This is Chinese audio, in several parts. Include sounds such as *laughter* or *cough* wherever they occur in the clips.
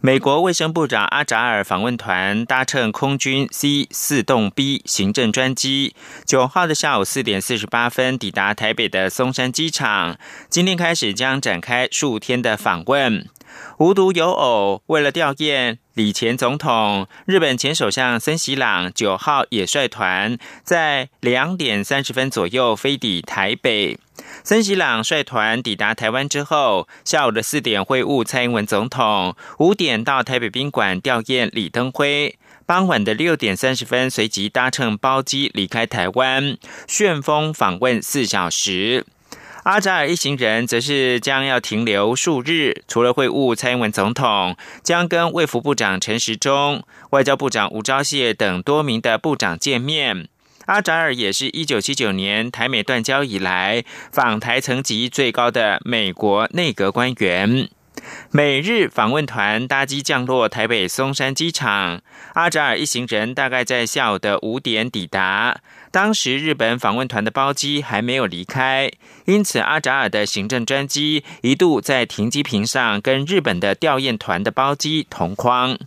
美国卫生部长阿扎尔访问团搭乘空军 C 四栋 B 行政专机，九号的下午四点四十八分抵达台北的松山机场。今天开始将展开数天的访问。无独有偶，为了吊唁李前总统，日本前首相森喜朗九号也率团在两点三十分左右飞抵台北。森喜朗率团抵达台湾之后，下午的四点会晤蔡英文总统，五点到台北宾馆吊唁李登辉，傍晚的六点三十分随即搭乘包机离开台湾，旋风访问四小时。阿扎尔一行人则是将要停留数日，除了会晤蔡英文总统，将跟卫福部长陈时中、外交部长吴钊燮等多名的部长见面。阿扎尔也是一九七九年台美断交以来访台层级最高的美国内阁官员。美日访问团搭机降落台北松山机场，阿扎尔一行人大概在下午的五点抵达。当时日本访问团的包机还没有离开，因此阿扎尔的行政专机一度在停机坪上跟日本的吊唁团的包机同框。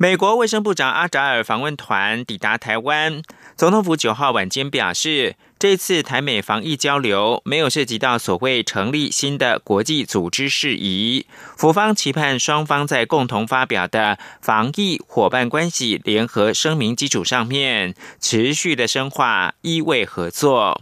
美国卫生部长阿扎尔访问团抵达台湾，总统府九号晚间表示，这次台美防疫交流没有涉及到所谓成立新的国际组织事宜，府方期盼双方在共同发表的防疫伙伴关系联合声明基础上面，持续的深化医卫合作。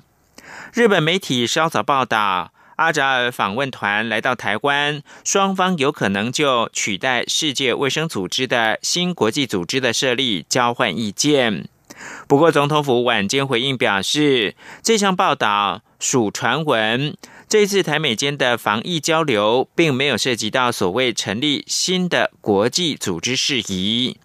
日本媒体稍早报道。阿扎尔访问团来到台湾，双方有可能就取代世界卫生组织的新国际组织的设立交换意见。不过，总统府晚间回应表示，这项报道属传闻。这次台美间的防疫交流，并没有涉及到所谓成立新的国际组织事宜。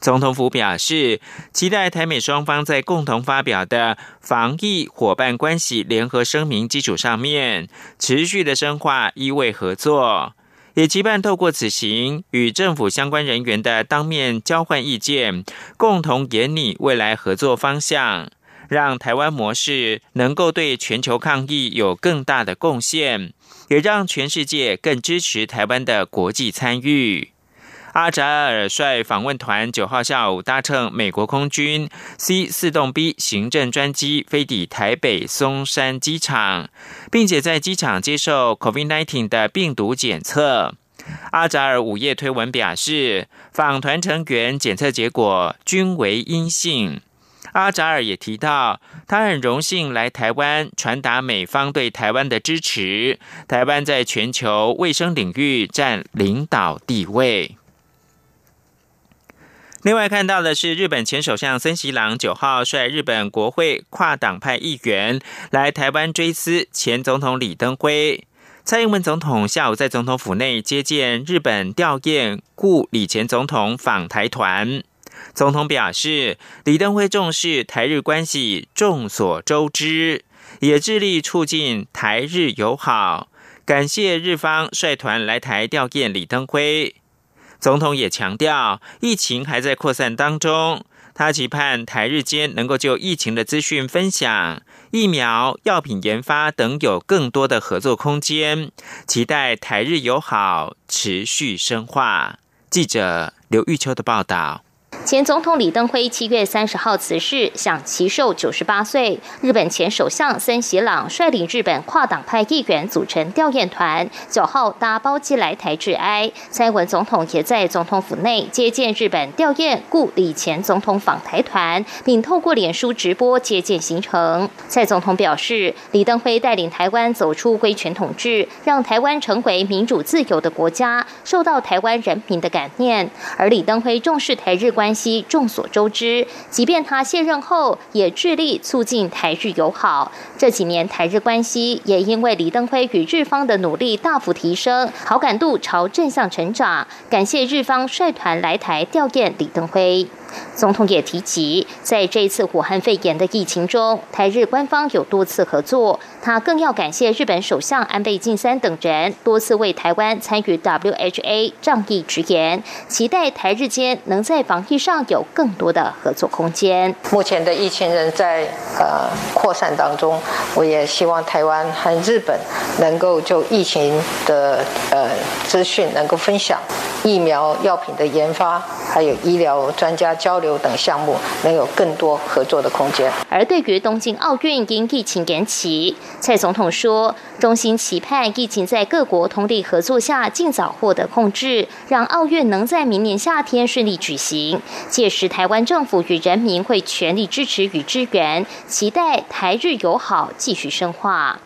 总统府表示，期待台美双方在共同发表的防疫伙伴关系联合声明基础上面，持续的深化医卫合作，也期盼透过此行与政府相关人员的当面交换意见，共同研拟未来合作方向，让台湾模式能够对全球抗疫有更大的贡献，也让全世界更支持台湾的国际参与。阿扎尔率访问团九号下午搭乘美国空军 C 四栋 B 行政专机飞抵台北松山机场，并且在机场接受 COVID-19 的病毒检测。阿扎尔午夜推文表示，访团成员检测结果均为阴性。阿扎尔也提到，他很荣幸来台湾传达美方对台湾的支持，台湾在全球卫生领域占领导地位。另外看到的是，日本前首相森喜朗九号率日本国会跨党派议员来台湾追思前总统李登辉。蔡英文总统下午在总统府内接见日本吊唁故李前总统访台团。总统表示，李登辉重视台日关系，众所周知，也致力促进台日友好，感谢日方率团来台吊唁李登辉。总统也强调，疫情还在扩散当中。他期盼台日间能够就疫情的资讯分享、疫苗、药品研发等有更多的合作空间，期待台日友好持续深化。记者刘玉秋的报道。前总统李登辉七月三十号辞世，享其寿九十八岁。日本前首相森喜朗率领日本跨党派议员组成吊唁团，九号搭包机来台致哀。蔡文总统也在总统府内接见日本吊唁故李前总统访台团，并透过脸书直播接见行程。蔡总统表示，李登辉带领台湾走出威权统治，让台湾成为民主自由的国家，受到台湾人民的感念。而李登辉重视台日关系。众所周知，即便他卸任后，也致力促进台日友好。这几年台日关系也因为李登辉与日方的努力大幅提升，好感度朝正向成长。感谢日方率团来台吊唁李登辉。总统也提及，在这一次武汉肺炎的疫情中，台日官方有多次合作。他更要感谢日本首相安倍晋三等人多次为台湾参与 WHA 仗义直言，期待台日间能在防疫上有更多的合作空间。目前的疫情仍在呃扩散当中，我也希望台湾和日本能够就疫情的呃资讯能够分享。疫苗药品的研发，还有医疗专家交流等项目，能有更多合作的空间。而对于东京奥运因疫情延期，蔡总统说，衷心期盼疫情在各国通力合作下尽早获得控制，让奥运能在明年夏天顺利举行。届时，台湾政府与人民会全力支持与支援，期待台日友好继续深化。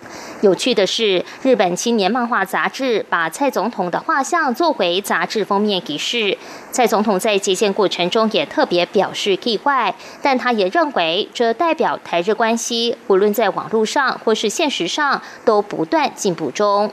有趣的是，日本青年漫画杂志把蔡总统的画像作为杂志封面提示。蔡总统在接见过程中也特别表示意外，但他也认为这代表台日关系无论在网络上或是现实上都不断进步中。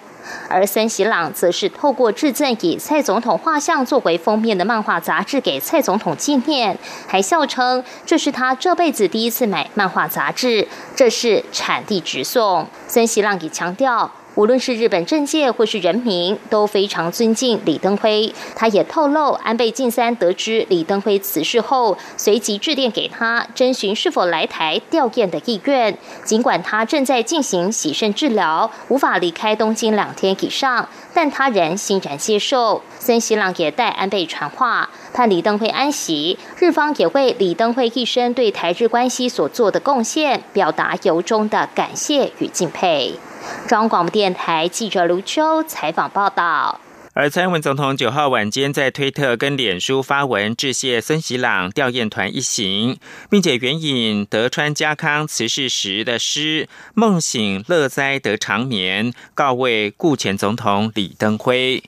而森喜朗则是透过致赠以蔡总统画像作为封面的漫画杂志给蔡总统纪念，还笑称这是他这辈子第一次买漫画杂志，这是产地直送。森喜朗也强调。无论是日本政界或是人民，都非常尊敬李登辉。他也透露，安倍晋三得知李登辉辞世后，随即致电给他，征询是否来台吊唁的意愿。尽管他正在进行洗肾治疗，无法离开东京两天以上，但他仍欣然接受。森喜朗也代安倍传话，盼李登辉安息。日方也为李登辉一生对台日关系所做的贡献，表达由衷的感谢与敬佩。中央广播电台记者卢秋采访报道。而蔡英文总统九号晚间在推特跟脸书发文致谢森喜朗吊唁团一行，并且援引德川家康辞世时的诗“梦醒乐哉得长眠”，告慰故前总统李登辉。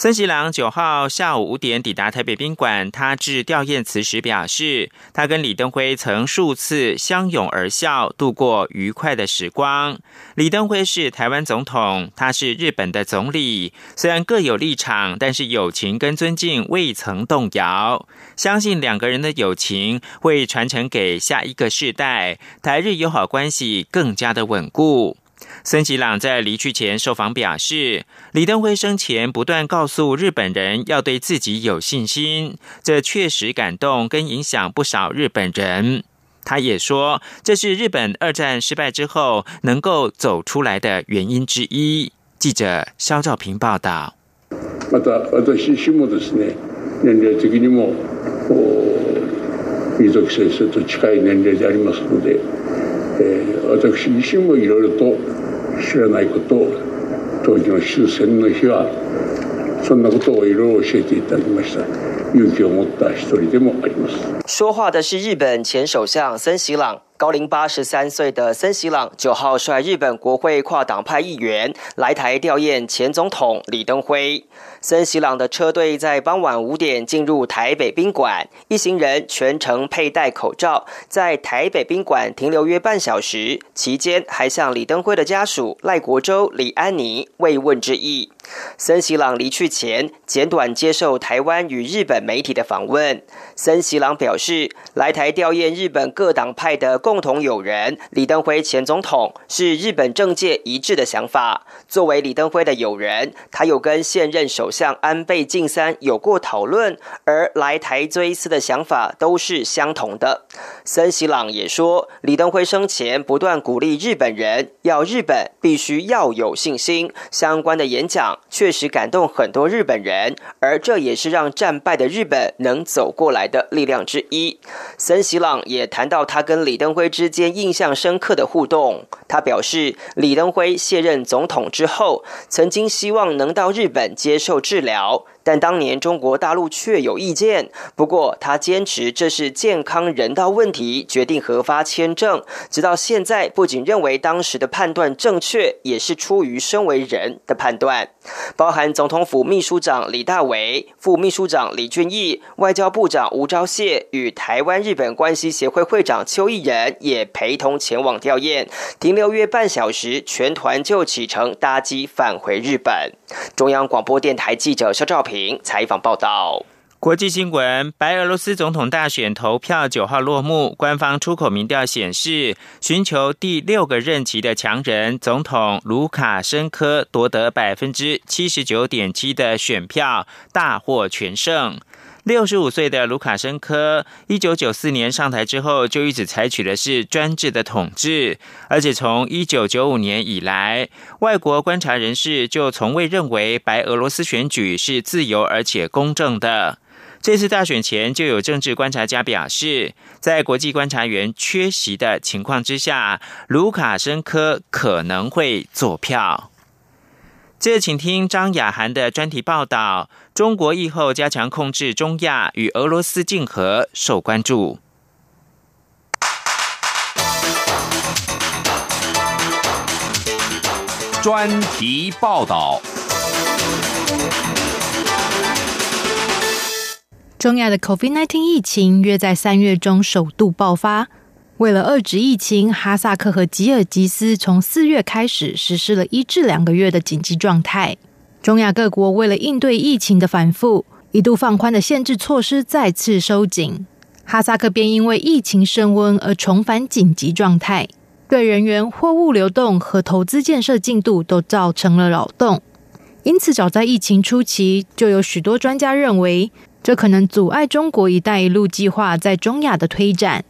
森喜朗九号下午五点抵达台北宾馆，他致吊唁词时表示，他跟李登辉曾数次相拥而笑，度过愉快的时光。李登辉是台湾总统，他是日本的总理，虽然各有立场，但是友情跟尊敬未曾动摇。相信两个人的友情会传承给下一个世代，台日友好关系更加的稳固。森吉朗在离去前受访表示，李登辉生前不断告诉日本人要对自己有信心，这确实感动跟影响不少日本人。他也说，这是日本二战失败之后能够走出来的原因之一。记者肖兆平报道。また私自身もですね、年齢的にも水木先生と近い年齢でありますので、 私自身もいろいろと。知らないことを当時の終戦の日はそんなことをいろいろ教えていただきました勇気を持った一人でもあります说话的是日本前首相森喜朗高龄八十三岁的森喜朗九号率日本国会跨党派议员来台吊唁前总统李登辉。森喜朗的车队在傍晚五点进入台北宾馆，一行人全程佩戴口罩，在台北宾馆停留约半小时，期间还向李登辉的家属赖国洲、李安妮慰问致意。森喜朗离去前，简短接受台湾与日本媒体的访问。森喜朗表示，来台吊唁日本各党派的共共同友人李登辉前总统，是日本政界一致的想法。作为李登辉的友人，他有跟现任首相安倍晋三有过讨论，而来台追思的想法都是相同的。森喜朗也说，李登辉生前不断鼓励日本人，要日本必须要有信心。相关的演讲。确实感动很多日本人，而这也是让战败的日本能走过来的力量之一。森喜朗也谈到他跟李登辉辉之间印象深刻的互动。他表示，李登辉卸任总统之后，曾经希望能到日本接受治疗。但当年中国大陆却有意见，不过他坚持这是健康人道问题，决定核发签证。直到现在，不仅认为当时的判断正确，也是出于身为人的判断。包含总统府秘书长李大为、副秘书长李俊义、外交部长吴钊燮与台湾日本关系协会会长邱毅仁也陪同前往吊唁，停留约半小时，全团就启程搭机返回日本。中央广播电台记者肖兆平采访报道。国际新闻：白俄罗斯总统大选投票九号落幕，官方出口民调显示，寻求第六个任期的强人总统卢卡申科夺得百分之七十九点七的选票，大获全胜。六十五岁的卢卡申科，一九九四年上台之后，就一直采取的是专制的统治，而且从一九九五年以来，外国观察人士就从未认为白俄罗斯选举是自由而且公正的。这次大选前，就有政治观察家表示，在国际观察员缺席的情况之下，卢卡申科可能会坐票。接着，请听张雅涵的专题报道：中国疫后加强控制中亚与俄罗斯竞合受关注。专题报道。中亚的 COVID-19 疫情约在三月中首度爆发。为了遏制疫情，哈萨克和吉尔吉斯从四月开始实施了一至两个月的紧急状态。中亚各国为了应对疫情的反复，一度放宽的限制措施再次收紧。哈萨克便因为疫情升温而重返紧急状态，对人员、货物流动和投资建设进度都造成了扰动。因此，早在疫情初期，就有许多专家认为。这可能阻碍中国“一带一路”计划在中亚的推展。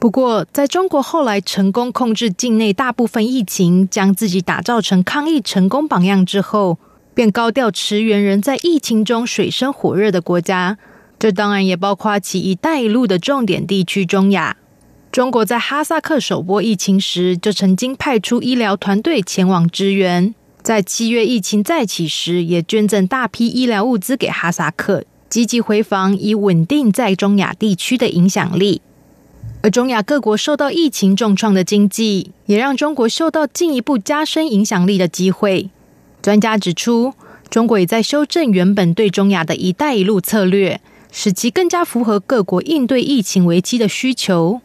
不过，在中国后来成功控制境内大部分疫情，将自己打造成抗疫成功榜样之后，便高调驰援人在疫情中水深火热的国家。这当然也包括其“一带一路”的重点地区中亚。中国在哈萨克首波疫情时，就曾经派出医疗团队前往支援；在七月疫情再起时，也捐赠大批医疗物资给哈萨克。积极回防，以稳定在中亚地区的影响力。而中亚各国受到疫情重创的经济，也让中国受到进一步加深影响力的机会。专家指出，中国也在修正原本对中亚的一带一路策略，使其更加符合各国应对疫情危机的需求。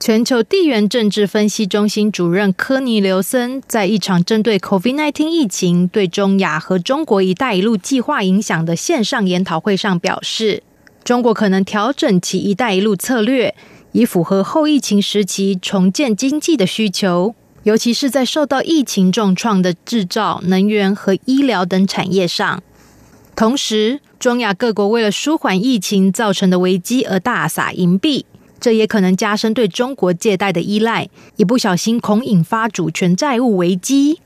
全球地缘政治分析中心主任科尼留森在一场针对 COVID-19 疫情对中亚和中国“一带一路”计划影响的线上研讨会上表示，中国可能调整其“一带一路”策略，以符合后疫情时期重建经济的需求，尤其是在受到疫情重创的制造、能源和医疗等产业上。同时，中亚各国为了舒缓疫情造成的危机而大撒银币。这也可能加深对中国借贷的依赖，一不小心恐引发主权债务危机。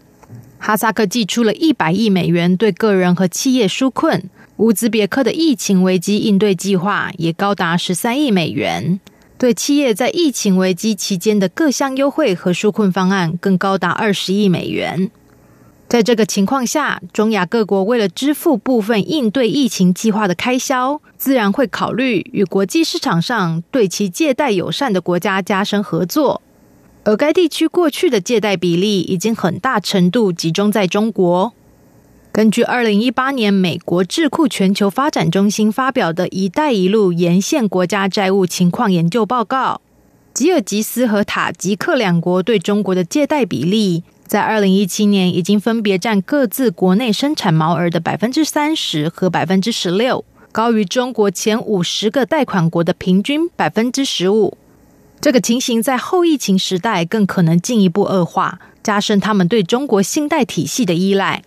哈萨克寄出了一百亿美元对个人和企业纾困，乌兹别克的疫情危机应对计划也高达十三亿美元，对企业在疫情危机期间的各项优惠和纾困方案更高达二十亿美元。在这个情况下，中亚各国为了支付部分应对疫情计划的开销，自然会考虑与国际市场上对其借贷友善的国家加深合作。而该地区过去的借贷比例已经很大程度集中在中国。根据二零一八年美国智库全球发展中心发表的一带一路沿线国家债务情况研究报告，吉尔吉斯和塔吉克两国对中国的借贷比例。在二零一七年，已经分别占各自国内生产毛额的百分之三十和百分之十六，高于中国前五十个贷款国的平均百分之十五。这个情形在后疫情时代更可能进一步恶化，加深他们对中国信贷体系的依赖。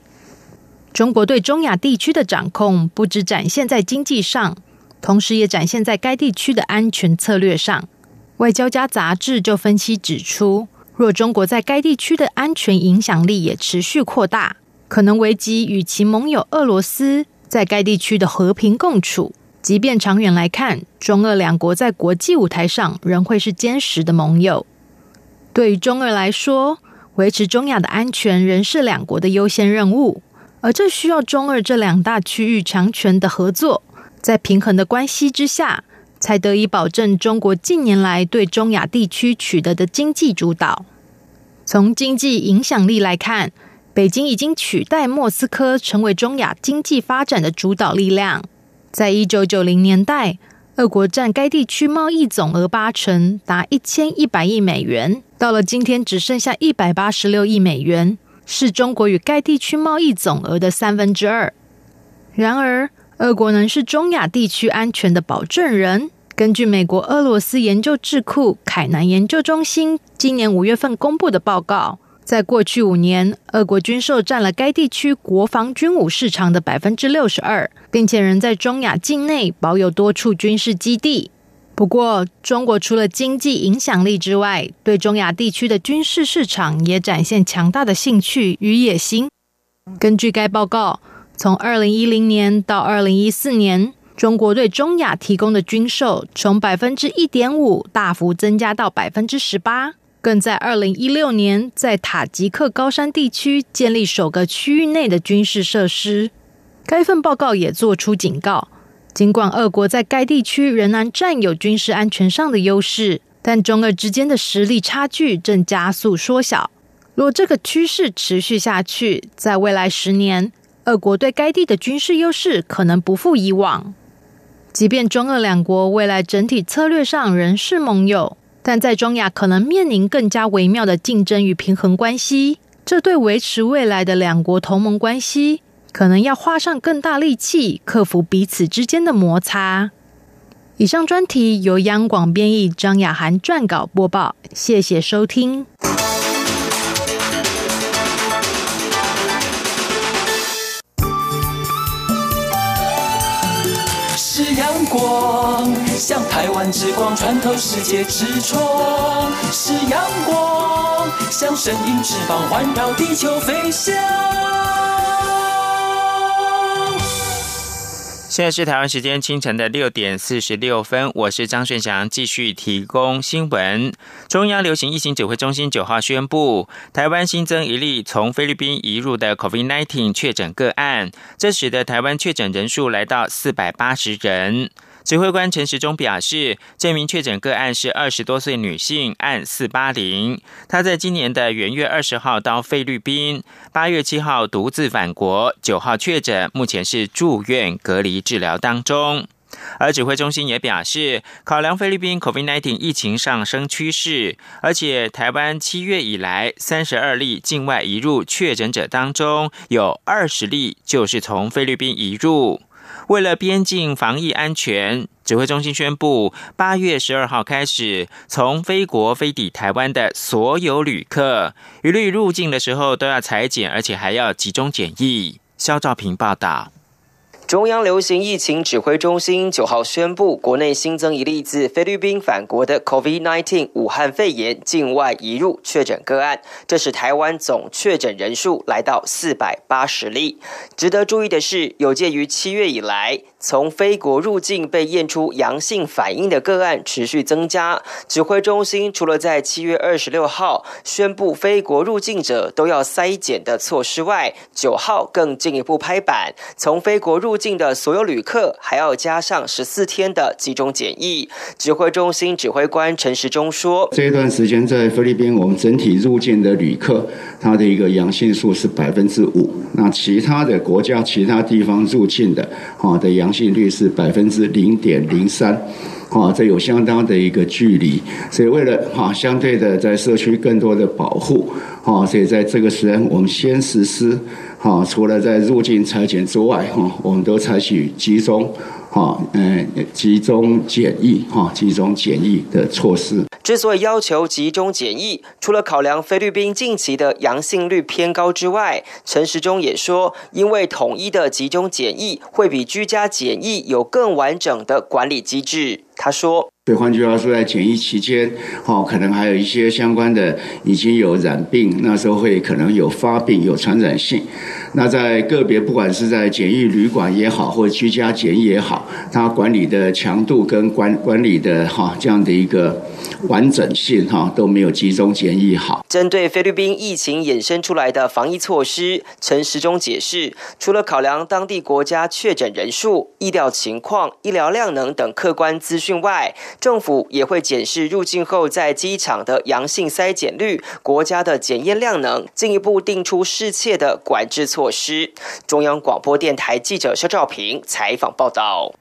中国对中亚地区的掌控，不只展现在经济上，同时也展现在该地区的安全策略上。外交家杂志就分析指出。若中国在该地区的安全影响力也持续扩大，可能危及与其盟友俄罗斯在该地区的和平共处。即便长远来看，中俄两国在国际舞台上仍会是坚实的盟友。对于中俄来说，维持中亚的安全仍是两国的优先任务，而这需要中俄这两大区域强权的合作，在平衡的关系之下。才得以保证中国近年来对中亚地区取得的经济主导。从经济影响力来看，北京已经取代莫斯科成为中亚经济发展的主导力量。在一九九零年代，俄国占该地区贸易总额八成，达一千一百亿美元；到了今天，只剩下一百八十六亿美元，是中国与该地区贸易总额的三分之二。然而，俄国能是中亚地区安全的保证人。根据美国俄罗斯研究智库凯南研究中心今年五月份公布的报告，在过去五年，俄国军售占了该地区国防军武市场的百分之六十二，并且仍在中亚境内保有多处军事基地。不过，中国除了经济影响力之外，对中亚地区的军事市场也展现强大的兴趣与野心。根据该报告，从二零一零年到二零一四年。中国对中亚提供的军售从百分之一点五大幅增加到百分之十八，更在二零一六年在塔吉克高山地区建立首个区域内的军事设施。该份报告也做出警告：尽管俄国在该地区仍然占有军事安全上的优势，但中俄之间的实力差距正加速缩小。若这个趋势持续下去，在未来十年，俄国对该地的军事优势可能不复以往。即便中俄两国未来整体策略上仍是盟友，但在中亚可能面临更加微妙的竞争与平衡关系。这对维持未来的两国同盟关系，可能要花上更大力气，克服彼此之间的摩擦。以上专题由央广编译，张雅涵撰稿播报。谢谢收听。光，像台湾之光穿透世界之窗；是阳光，像神鹰翅膀环绕地球飞翔。现在是台湾时间清晨的六点四十六分，我是张顺祥，继续提供新闻。中央流行疫情指挥中心九号宣布，台湾新增一例从菲律宾移入的 COVID-19 确诊个案，这使得台湾确诊人数来到四百八十人。指挥官陈时中表示，这名确诊个案是二十多岁女性，案四八零。她在今年的元月二十号到菲律宾，八月七号独自返国，九号确诊，目前是住院隔离治疗当中。而指挥中心也表示，考量菲律宾 COVID-19 疫情上升趋势，而且台湾七月以来三十二例境外移入确诊者当中，有二十例就是从菲律宾移入。为了边境防疫安全，指挥中心宣布，八月十二号开始，从非国飞抵台湾的所有旅客，一律入境的时候都要裁剪，而且还要集中检疫。肖兆平报道。中央流行疫情指挥中心九号宣布，国内新增一例自菲律宾返国的 COVID-19 武汉肺炎境外移入确诊个案，这是台湾总确诊人数来到四百八十例。值得注意的是，有鉴于七月以来。从非国入境被验出阳性反应的个案持续增加，指挥中心除了在七月二十六号宣布非国入境者都要筛检的措施外，九号更进一步拍板，从非国入境的所有旅客还要加上十四天的集中检疫。指挥中心指挥官陈时中说：“这一段时间在菲律宾，我们整体入境的旅客，他的一个阳性数是百分之五，那其他的国家、其他地方入境的，好的阳。”性率是百分之零点零三，啊，这有相当的一个距离，所以为了哈相对的在社区更多的保护，啊，所以在这个时间我们先实施，哈，除了在入境裁剪之外，哈，我们都采取集中。哈，嗯，集中检疫，哈，集中检疫的措施。之所以要求集中检疫，除了考量菲律宾近期的阳性率偏高之外，陈时中也说，因为统一的集中检疫会比居家检疫有更完整的管理机制。他说。所以换句话说，在检疫期间，哦，可能还有一些相关的已经有染病，那时候会可能有发病、有传染性。那在个别，不管是在检疫旅馆也好，或居家检疫也好，它管理的强度跟管管理的哈这样的一个完整性哈都没有集中检疫好。针对菲律宾疫情衍生出来的防疫措施，陈时中解释，除了考量当地国家确诊人数、医疗情况、医疗量能等客观资讯外，政府也会检视入境后在机场的阳性筛检率、国家的检验量能，进一步定出适切的管制措施。中央广播电台记者肖兆平采访报道。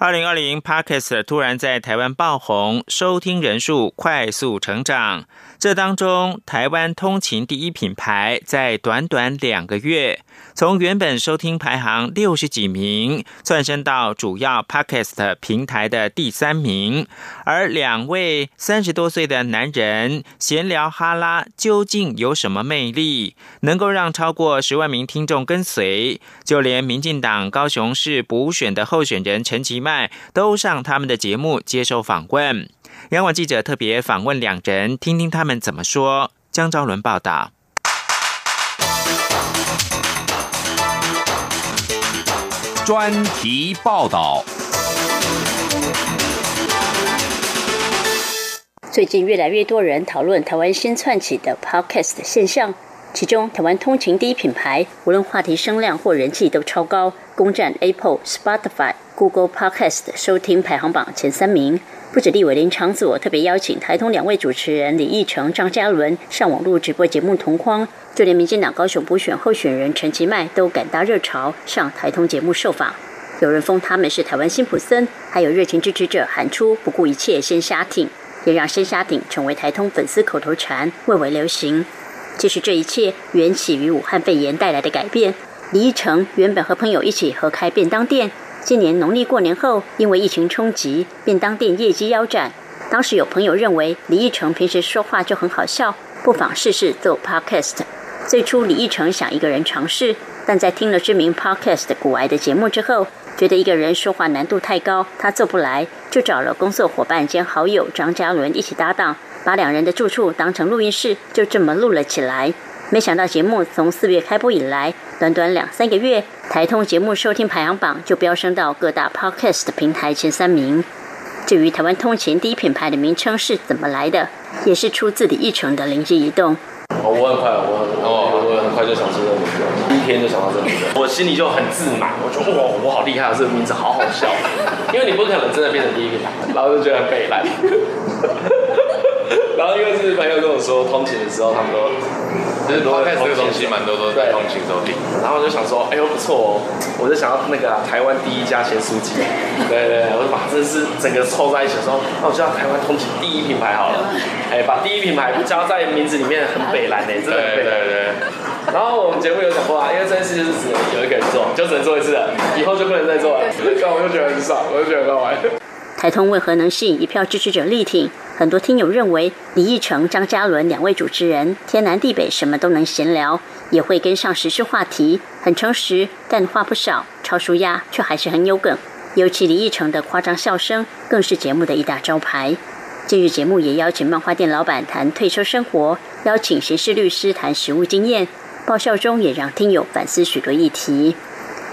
二零二零 Podcast 突然在台湾爆红，收听人数快速成长。这当中，台湾通勤第一品牌在短短两个月，从原本收听排行六十几名，窜升到主要 Podcast 平台的第三名。而两位三十多岁的男人闲聊哈拉，究竟有什么魅力，能够让超过十万名听众跟随？就连民进党高雄市补选的候选人陈其迈都上他们的节目接受访问。央广记者特别访问两人，听听他们怎么说。江昭伦报道。专题报道。最近越来越多人讨论台湾新窜起的 Podcast 现象，其中台湾通勤第一品牌，无论话题声量或人气都超高，攻占 Apple、Spotify、Google Podcast 收听排行榜前三名。不止立委林长佐特别邀请台通两位主持人李义成、张嘉伦上网录直播节目同框，就连民进党高雄补选候选人陈其迈都赶搭热潮上台通节目受访。有人封他们是台湾辛普森，还有热情支持者喊出不顾一切先瞎挺，也让先瞎挺成为台通粉丝口头禅，蔚为流行。其实这一切缘起于武汉肺炎带来的改变。李义成原本和朋友一起合开便当店。今年农历过年后，因为疫情冲击，便当店业绩腰斩。当时有朋友认为李义成平时说话就很好笑，不妨试试做 podcast。最初李义成想一个人尝试，但在听了知名 podcast 古癌的节目之后，觉得一个人说话难度太高，他做不来，就找了工作伙伴兼好友张嘉伦一起搭档，把两人的住处当成录音室，就这么录了起来。没想到节目从四月开播以来，短短两三个月，台通节目收听排行榜就飙升到各大 podcast 平台前三名。至于台湾通勤第一品牌的名称是怎么来的，也是出自李义成的灵机一动。哦，我很快，我哦，我很快就想出这个名字，第一天就想到这个名字，我心里就很自满，我觉得哇，我好厉害啊，这个名字好好笑，*laughs* 因为你不可能真的变成第一品牌，然后就觉得很北烂。*laughs* 然后因为是朋友跟我说，通勤的时候他们都。其实开始这个东西蛮多都在通勤收听，然后我就想说，哎呦不错哦，我就想要那个台湾第一家咸酥鸡，对对，我就把这是整个凑在一起说，那我就要台湾通勤第一品牌好了，哎，把第一品牌加在名字里面很北蓝的，真的很北蓝。对对然后我们节目有讲过啊，因为这件事就是只能有一个人做，就只能做一次了，以后就不能再做了。这样我就觉得很爽，我就觉得很好玩。台通为何能吸引一票支持者力挺？很多听友认为，李义成、张嘉伦两位主持人天南地北，什么都能闲聊，也会跟上时事话题，很诚实，但话不少，超舒压，却还是很有梗。尤其李义成的夸张笑声，更是节目的一大招牌。近日节目也邀请漫画店老板谈退休生活，邀请刑事律师谈实务经验，爆笑中也让听友反思许多议题。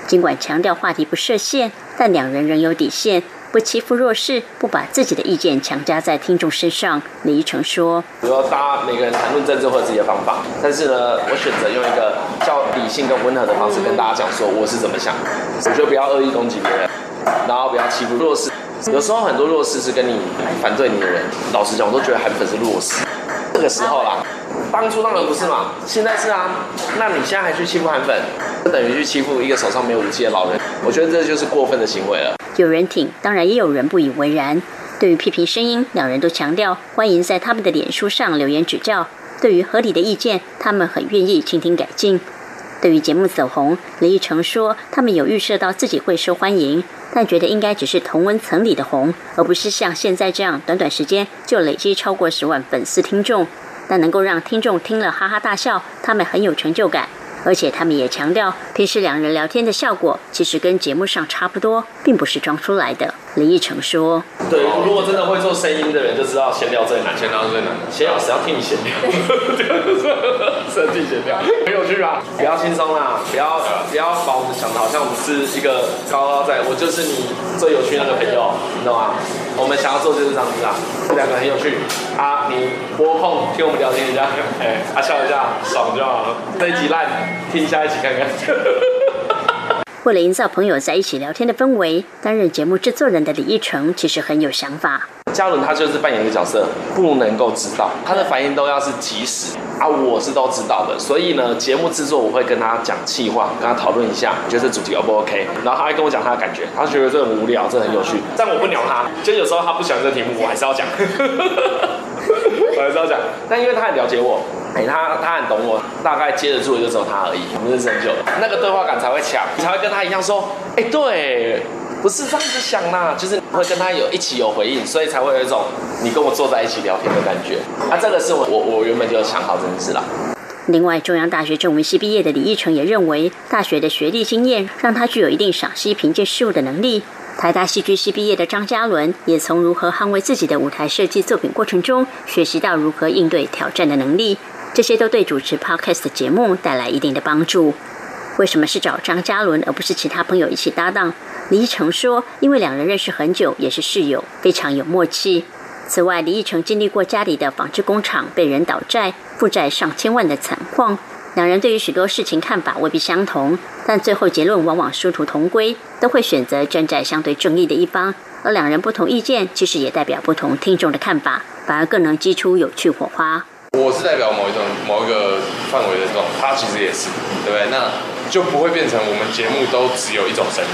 尽管强调话题不设限，但两人仍有底线。不欺负弱势，不把自己的意见强加在听众身上。李一成说：“比如说，大家每个人谈论政治或者自己的方法，但是呢，我选择用一个较理性跟温和的方式跟大家讲说我是怎么想。我觉得不要恶意攻击别人，然后不要欺负弱势。有时候很多弱势是跟你反对你的人，老实讲，我都觉得韩粉是弱势。这个时候啦，当初当然不是嘛，现在是啊。那你现在还去欺负韩粉，就等于去欺负一个手上没有武器的老人。我觉得这就是过分的行为了。”有人挺，当然也有人不以为然。对于批评声音，两人都强调欢迎在他们的脸书上留言指教。对于合理的意见，他们很愿意倾听改进。对于节目走红，李义成说他们有预设到自己会受欢迎，但觉得应该只是同温层里的红，而不是像现在这样短短时间就累积超过十万粉丝听众。但能够让听众听了哈哈大笑，他们很有成就感。而且他们也强调，平时两人聊天的效果其实跟节目上差不多，并不是装出来的。李义成说：“对，如果真的会做声音的人，就知道闲聊最难，闲聊最难。闲聊谁要听你闲聊？*laughs* *laughs* 设计闲聊很有趣吧？比较轻松啦，不要不要把我们想的好像我们是一个高高在，我就是你最有趣那个朋友，你懂吗？我们想要做就是这样子啊，这两个很有趣啊，你拨空听我们聊天一下，哎，啊笑一下，爽就好了。这一集烂，听下一集看看。*laughs* ”为了营造朋友在一起聊天的氛围，担任节目制作人的李义成其实很有想法。嘉伦他就是扮演一个角色，不能够知道他的反应都要是及时啊，我是都知道的，所以呢，节目制作我会跟他讲气话，跟他讨论一下，觉得这主题 O 不 OK，然后他还跟我讲他的感觉，他觉得这很无聊，这很有趣，但我不鸟他，就有时候他不喜欢这题目，我还是要讲，*laughs* 我还是要讲，但因为他很了解我，哎，他他很懂我，大概接得住的就只有他而已，我们认识很久了，那个对话感才会强，你才会跟他一样说，哎，对。不是这样子想啦，就是会跟他有一起有回应，所以才会有一种你跟我坐在一起聊天的感觉。啊，这个是我我我原本就想好这件事了。另外，中央大学中文系毕业的李义成也认为，大学的学历经验让他具有一定赏析凭借事物的能力。台大戏剧系毕业的张嘉伦也从如何捍卫自己的舞台设计作品过程中，学习到如何应对挑战的能力，这些都对主持 Podcast 的节目带来一定的帮助。为什么是找张嘉伦而不是其他朋友一起搭档？李义成说：“因为两人认识很久，也是室友，非常有默契。此外，李义成经历过家里的纺织工厂被人倒债、负债上千万的惨况，两人对于许多事情看法未必相同，但最后结论往往殊途同归，都会选择站在相对正义的一方。而两人不同意见，其实也代表不同听众的看法，反而更能激出有趣火花。我是代表某一种某一个范围的这种，他其实也是，对不对？那就不会变成我们节目都只有一种声音。”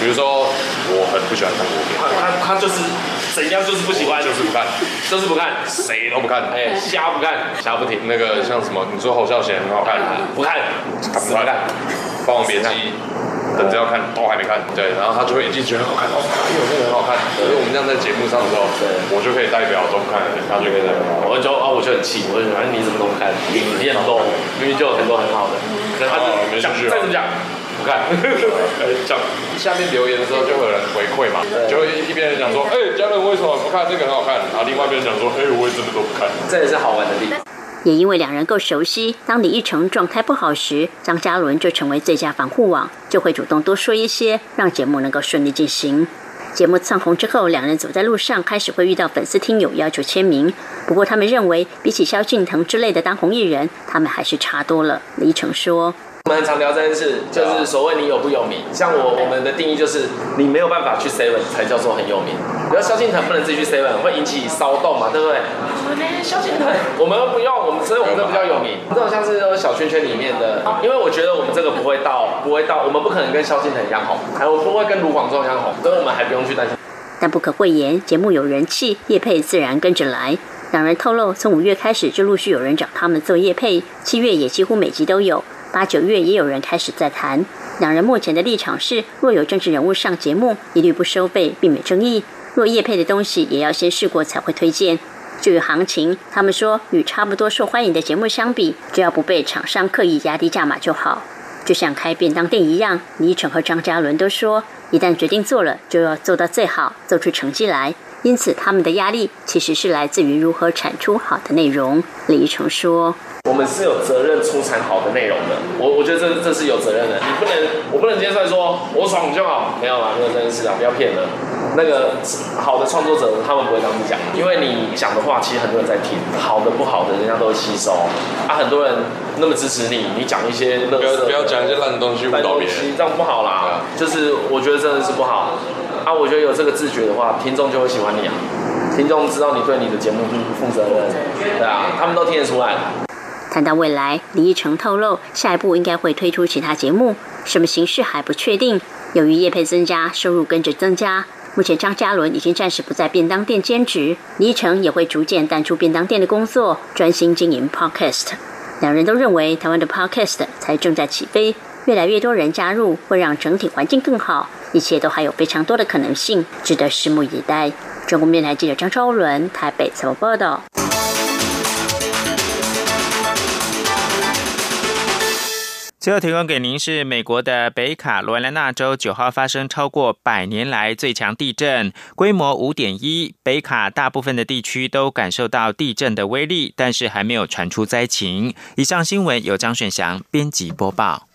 比如说，我很不喜欢看国片，他他他就是怎样就是不喜欢，就是不看，就是不看，谁都不看，哎，瞎不看，瞎不停。那个像什么，你说侯孝贤很好看，不看，不看，霸王别姬，等着要看，都还没看，对，然后他就会一进去很好看，哦，哎呦，那个很好看。所以我们这样在节目上的时候，对，我就可以代表都不看。的人，他就可以代表。我就啊，我就很气，我就觉得你怎么都不看，你很多，明明就有很多很好的，可能他就讲再怎么讲。不看，讲下面留言的时候就会有人回馈嘛，就会一边人讲说，哎，家人为什么不看这个很好看？然后另外一边讲说，哎，我也真的都不看。这也是好玩的地方。也因为两人够熟悉，当李一成状态不好时，张嘉伦就成为最佳防护网，就会主动多说一些，让节目能够顺利进行。节目窜红之后，两人走在路上开始会遇到粉丝听友要求签名，不过他们认为比起萧敬腾之类的当红艺人，他们还是差多了。李一成说。我们很常聊这件事，就是所谓你有不有名。像我，我们的定义就是你没有办法去 seven 才叫做很有名。比如萧敬腾不能自己去 seven，会引起骚动嘛，对不对？萧敬腾，*laughs* 我们不用，我们所以我们都比较有名。这种像是小圈圈里面的，因为我觉得我们这个不会到，不会到，我们不可能跟萧敬腾一样红，还有不会跟卢广仲一样红，所以我们还不用去担心。但不可讳言，节目有人气，叶佩自然跟着来。两人透露，从五月开始就陆续有人找他们做叶配，七月也几乎每集都有。八九月也有人开始在谈，两人目前的立场是：若有政治人物上节目，一律不收费，避免争议；若叶配的东西，也要先试过才会推荐。至于行情，他们说与差不多受欢迎的节目相比，只要不被厂商刻意压低价码就好。就像开便当店一样，李晨和张嘉伦都说，一旦决定做了，就要做到最好，做出成绩来。因此，他们的压力其实是来自于如何产出好的内容。李晨说。我们是有责任出产好的内容的，我我觉得这这是有责任的，你不能，我不能接受说我爽就好，没有啦，没有这件事啊，不要骗人。那个好的创作者他们不会这样子讲，因为你讲的话其实很多人在听，好的不好的人家都会吸收，啊，很多人那么支持你，你讲一些不要不要讲一些烂东西误导别人，这样不好啦，就是我觉得真的是不好，啊，我觉得有这个自觉的话，听众就会喜欢你啊，听众知道你对你的节目负责任，对啊，他们都听得出来。谈到未来，李依晨透露，下一步应该会推出其他节目，什么形式还不确定。由于业配增加，收入跟着增加。目前张嘉伦已经暂时不在便当店兼职，李依晨也会逐渐淡出便当店的工作，专心经营 Podcast。两人都认为，台湾的 Podcast 才正在起飞，越来越多人加入，会让整体环境更好，一切都还有非常多的可能性，值得拭目以待。中国面台记者张昭伦台北采访报道。最后提供给您是美国的北卡罗来纳州九号发生超过百年来最强地震，规模五点一。北卡大部分的地区都感受到地震的威力，但是还没有传出灾情。以上新闻由张选祥编辑播报。